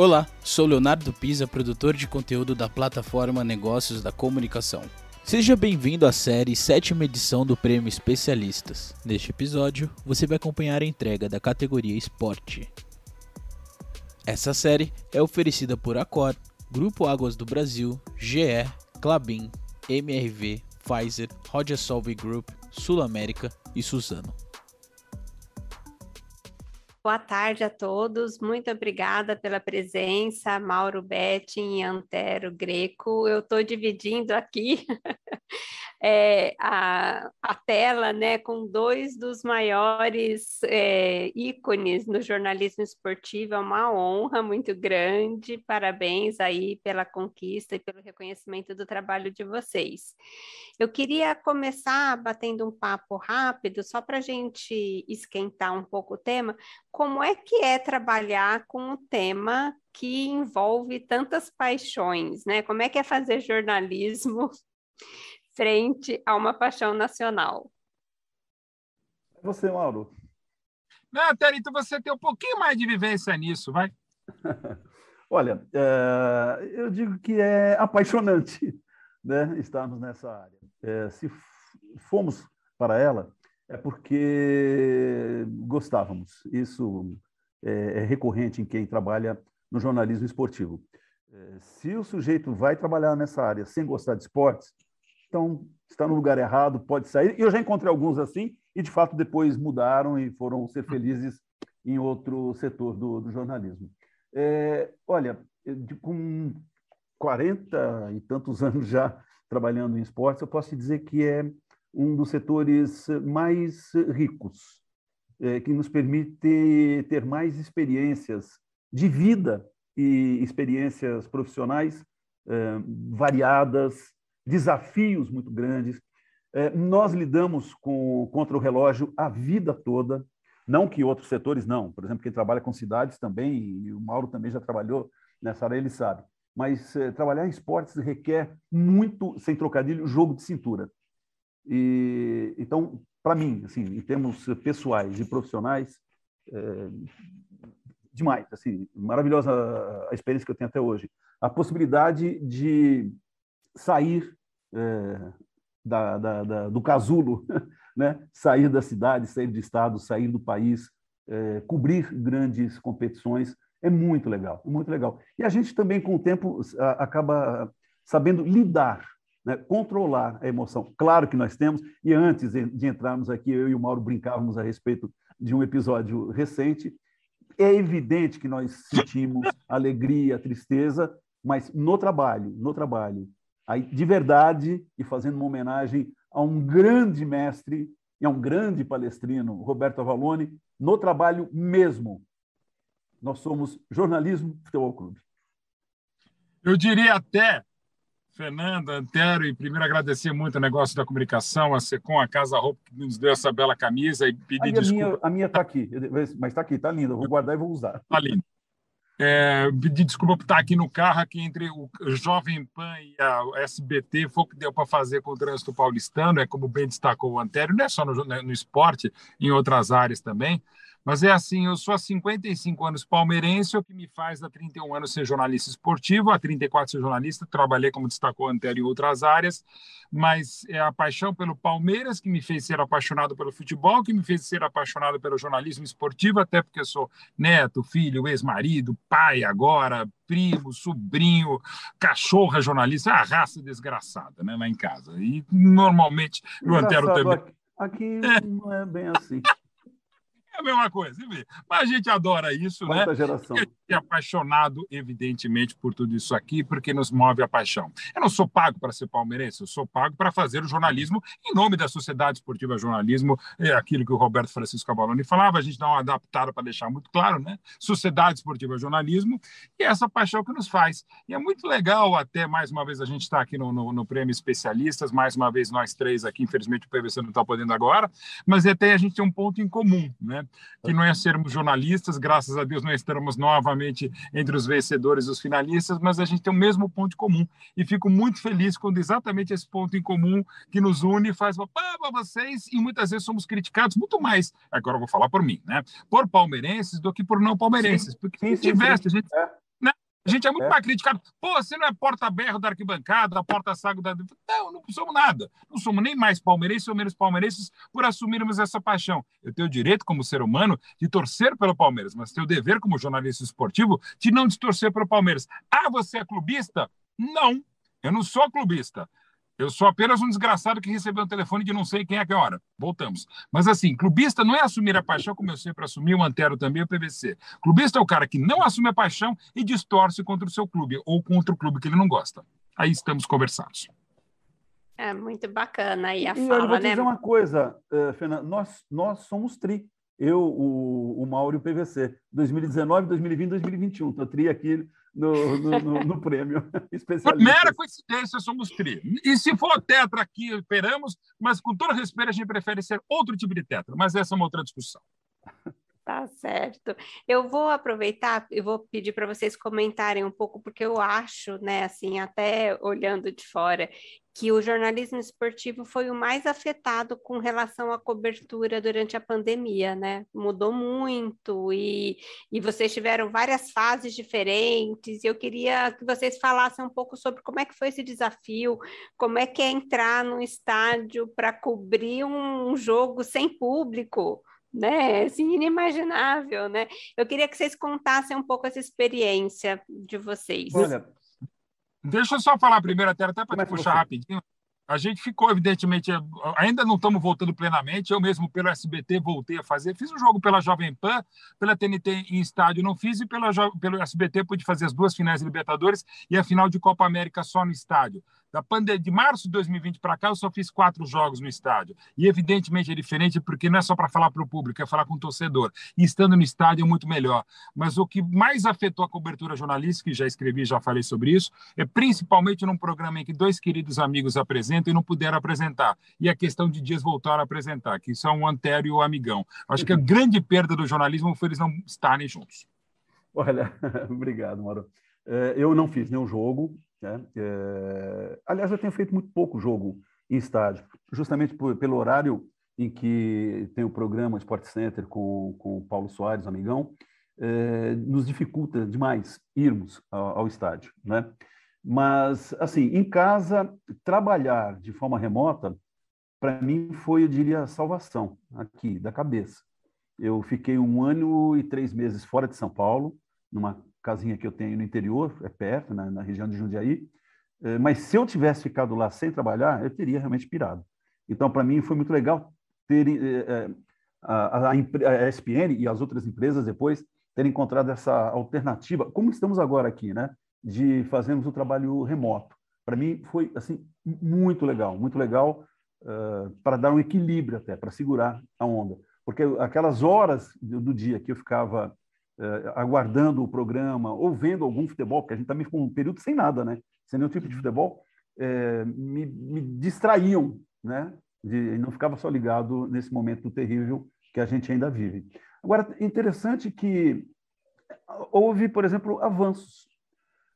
Olá, sou Leonardo Pisa, produtor de conteúdo da plataforma Negócios da Comunicação. Seja bem-vindo à série sétima edição do Prêmio Especialistas. Neste episódio, você vai acompanhar a entrega da categoria Esporte. Essa série é oferecida por Accor, Grupo Águas do Brasil, GE, Clabin, MRV, Pfizer, Roger Solve Group, Sul América e Suzano. Boa tarde a todos, muito obrigada pela presença, Mauro Betting Antero Greco. Eu estou dividindo aqui é, a, a, tela né, com dois dos maiores é, ícones no jornalismo esportivo. É uma honra muito grande. Parabéns aí pela conquista e pelo reconhecimento do trabalho de vocês. Eu queria começar batendo um papo rápido, só para a gente esquentar um pouco o tema. Como é que é trabalhar com o tema que envolve tantas paixões, né? Como é que é fazer jornalismo frente a uma paixão nacional. É você, Mauro. Não, Terito, você tem um pouquinho mais de vivência nisso, vai. Olha, é, eu digo que é apaixonante né, estarmos nessa área. É, se fomos para ela, é porque gostávamos. Isso é, é recorrente em quem trabalha no jornalismo esportivo. É, se o sujeito vai trabalhar nessa área sem gostar de esportes, então está no lugar errado, pode sair. E eu já encontrei alguns assim, e de fato depois mudaram e foram ser felizes em outro setor do, do jornalismo. É, olha, de, com 40 e tantos anos já trabalhando em esportes, eu posso dizer que é um dos setores mais ricos, é, que nos permite ter mais experiências de vida e experiências profissionais é, variadas, desafios muito grandes. É, nós lidamos com contra o relógio a vida toda, não que outros setores não. Por exemplo, quem trabalha com cidades também, e o Mauro também já trabalhou nessa área, ele sabe. Mas é, trabalhar em esportes requer muito, sem trocadilho, jogo de cintura. E então, para mim, assim, em termos pessoais e profissionais, é, demais, assim, maravilhosa a experiência que eu tenho até hoje. A possibilidade de sair é, da, da, da, do casulo, né? sair da cidade, sair do estado, sair do país, é, cobrir grandes competições, é muito legal, muito legal. E a gente também, com o tempo, acaba sabendo lidar, né? controlar a emoção. Claro que nós temos, e antes de entrarmos aqui, eu e o Mauro brincávamos a respeito de um episódio recente, é evidente que nós sentimos alegria, tristeza, mas no trabalho, no trabalho, de verdade e fazendo uma homenagem a um grande mestre e a um grande palestrino, Roberto Avalone, no trabalho mesmo. Nós somos jornalismo futebol clube. Eu diria até, Fernanda, Antero, e primeiro agradecer muito o negócio da comunicação, a Secom, a Casa Roupa, que nos deu essa bela camisa e pedir desculpa. A minha está aqui, mas está aqui, está linda, vou guardar e vou usar. Está linda. É, desculpa por estar aqui no carro, aqui entre o Jovem Pan e a SBT, foi o que deu para fazer com o trânsito paulistano, é como bem destacou o Antério, não é só no, né, no esporte, em outras áreas também. Mas é assim, eu sou há 55 anos palmeirense, o que me faz há 31 anos ser jornalista esportivo, há 34 ser jornalista, trabalhei como destacou Antero em outras áreas, mas é a paixão pelo Palmeiras que me fez ser apaixonado pelo futebol, que me fez ser apaixonado pelo jornalismo esportivo, até porque eu sou neto, filho, ex-marido, pai agora, primo, sobrinho, cachorra jornalista, a raça desgraçada, né, lá em casa. E normalmente o Antero também. Aqui não é bem assim a mesma coisa. Mas a gente adora isso, Quanta né? geração. E é apaixonado, evidentemente, por tudo isso aqui, porque nos move a paixão. Eu não sou pago para ser palmeirense, eu sou pago para fazer o jornalismo em nome da Sociedade Esportiva Jornalismo, é aquilo que o Roberto Francisco Abaloni falava, a gente dá uma adaptada para deixar muito claro, né? Sociedade Esportiva Jornalismo, e é essa paixão que nos faz. E é muito legal, até mais uma vez, a gente está aqui no, no, no, Prêmio Especialistas, mais uma vez nós três aqui, infelizmente o PVC não está podendo agora, mas até a gente tem um ponto em comum, né? Que não é sermos jornalistas, graças a Deus nós estamos novamente entre os vencedores e os finalistas, mas a gente tem o mesmo ponto comum. E fico muito feliz quando exatamente esse ponto em comum que nos une faz para vocês, e muitas vezes somos criticados muito mais, agora eu vou falar por mim, né? Por palmeirenses do que por não palmeirenses. Sim, porque sim, se tivesse, sim, a gente. É. A gente é muito é. mais criticado. Pô, você não é porta-berro da arquibancada, porta-sago da. Não, não somos nada. Não somos nem mais palmeirenses ou menos palmeirenses por assumirmos essa paixão. Eu tenho o direito, como ser humano, de torcer pelo Palmeiras, mas tenho o dever, como jornalista esportivo, de não destorcer pelo Palmeiras. Ah, você é clubista? Não, eu não sou clubista. Eu sou apenas um desgraçado que recebeu um telefone de não sei quem é que hora. Voltamos. Mas assim, clubista não é assumir a paixão, como eu sempre assumi, o Antero também, o PVC. Clubista é o cara que não assume a paixão e distorce contra o seu clube, ou contra o clube que ele não gosta. Aí estamos conversados. É muito bacana aí a e fala, eu vou né? dizer uma coisa, uh, Fernanda, nós, nós somos tri. Eu, o, o Mauro e o PVC. 2019, 2020, 2021. Estou tri aqui no, no, no, no prêmio especialista. Mera coincidência, somos tri. E se for tetra aqui, esperamos, mas com todo respeito, a gente prefere ser outro tipo de tetra. Mas essa é uma outra discussão. Tá certo. Eu vou aproveitar e vou pedir para vocês comentarem um pouco, porque eu acho, né, assim, até olhando de fora, que o jornalismo esportivo foi o mais afetado com relação à cobertura durante a pandemia, né? Mudou muito e, e vocês tiveram várias fases diferentes. Eu queria que vocês falassem um pouco sobre como é que foi esse desafio, como é que é entrar no estádio para cobrir um jogo sem público né? Assim, inimaginável, né? Eu queria que vocês contassem um pouco essa experiência de vocês. Olha, deixa eu só falar primeiro, até, até para puxar rapidinho. A gente ficou, evidentemente, ainda não estamos voltando plenamente. Eu mesmo, pelo SBT, voltei a fazer. Fiz um jogo pela Jovem Pan, pela TNT em estádio não fiz, e pela, pelo SBT pude fazer as duas finais de Libertadores e a final de Copa América só no estádio. Da pandemia, de março de 2020 para cá, eu só fiz quatro jogos no estádio. E, evidentemente, é diferente porque não é só para falar para o público, é falar com o torcedor. E estando no estádio é muito melhor. Mas o que mais afetou a cobertura jornalística, e já escrevi, já falei sobre isso, é principalmente num programa em que dois queridos amigos apresentam e não puderam apresentar. E a questão de dias voltaram a apresentar, que são o Antério e o Amigão. Acho que a grande perda do jornalismo foi eles não estarem juntos. Olha, obrigado, Mauro. É, eu não fiz nenhum jogo, né? É... Aliás, eu tenho feito muito pouco jogo em estádio, justamente por, pelo horário em que tem o programa Sport Center com, com o Paulo Soares, amigão, é, nos dificulta demais irmos ao, ao, estádio. Né? Mas, assim, em casa, trabalhar de forma remota, para mim foi, eu diria, a salvação aqui, da cabeça. Eu fiquei um ano e três meses fora de São Paulo, numa casinha que eu tenho no interior, é perto, na, na região de Jundiaí. É, mas se eu tivesse ficado lá sem trabalhar, eu teria realmente pirado. Então, para mim, foi muito legal ter é, a, a, a ESPN e as outras empresas depois terem encontrado essa alternativa, como estamos agora aqui, né? De fazermos o trabalho remoto. Para mim, foi assim muito legal, muito legal uh, para dar um equilíbrio até, para segurar a onda. Porque aquelas horas do, do dia que eu ficava eh, aguardando o programa ou vendo algum futebol, porque a gente também ficou um período sem nada, né? Sem nenhum tipo de futebol, eh, me, me, distraíam, né? De, não ficava só ligado nesse momento terrível que a gente ainda vive. Agora, interessante que houve, por exemplo, avanços.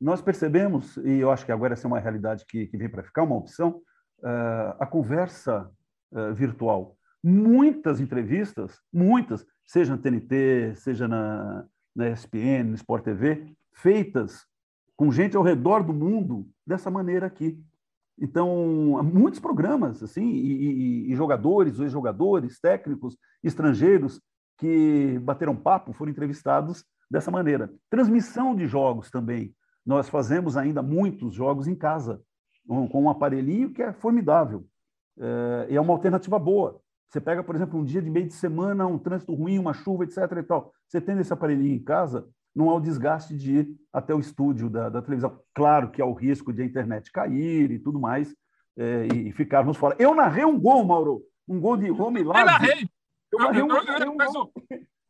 Nós percebemos, e eu acho que agora essa é uma realidade que, que vem para ficar, uma opção, uh, a conversa uh, virtual. Muitas entrevistas, muitas, seja na TNT, seja na, na ESPN, no Sport TV, feitas com gente ao redor do mundo dessa maneira aqui. Então, muitos programas, assim, e, e, e jogadores, ex-jogadores, técnicos, estrangeiros que bateram papo, foram entrevistados dessa maneira. Transmissão de jogos também. Nós fazemos ainda muitos jogos em casa, com um aparelhinho que é formidável. É, é uma alternativa boa. Você pega, por exemplo, um dia de meio de semana, um trânsito ruim, uma chuva, etc. E tal. Você tendo esse aparelhinho em casa, não há o desgaste de ir até o estúdio da, da televisão. Claro que há o risco de a internet cair e tudo mais, é, e ficarmos fora. Eu narrei um gol, Mauro, um gol de home lá. Eu narrei. Eu narrei um, eu, eu, eu, um gol,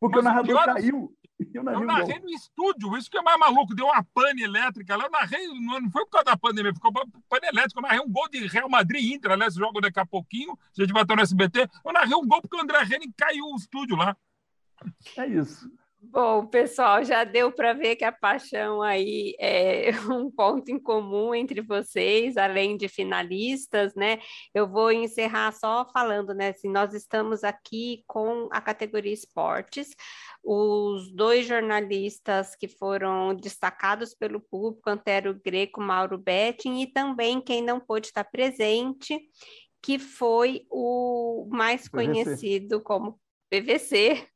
porque o narrador caiu. Eu narrei, eu narrei no estúdio, isso que é mais maluco. Deu uma pane elétrica lá. Eu narrei, não foi por causa da pandemia, ficou pane elétrica. Eu narrei um gol de Real Madrid Inter, aliás, jogo daqui a pouquinho. A gente vai estar no SBT. Eu narrei um gol porque o André Henning caiu o estúdio lá. É isso. Bom, pessoal, já deu para ver que a paixão aí é um ponto em comum entre vocês, além de finalistas, né? Eu vou encerrar só falando, né? Assim, nós estamos aqui com a categoria esportes, os dois jornalistas que foram destacados pelo público, Antero Greco, Mauro Betting, e também quem não pôde estar presente, que foi o mais conhecido como PVC,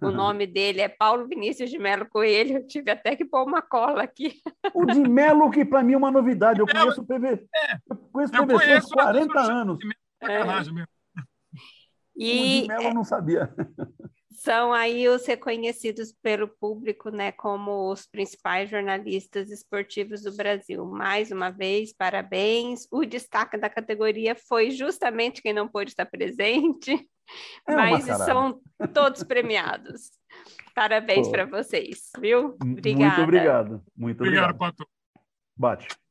o nome dele é Paulo Vinícius de Melo Coelho. Eu tive até que pôr uma cola aqui. O de Melo, que para mim é uma novidade. Eu conheço o PVC. É, eu conheço o PVC há 40 anos. É. E, o de Melo eu não sabia. São aí os reconhecidos pelo público, né, como os principais jornalistas esportivos do Brasil. Mais uma vez, parabéns. O destaque da categoria foi justamente quem não pôde estar presente, é mas são todos premiados. Parabéns para vocês, viu? Obrigada. Muito obrigado. Muito obrigado. Obrigado, Pato. Bate.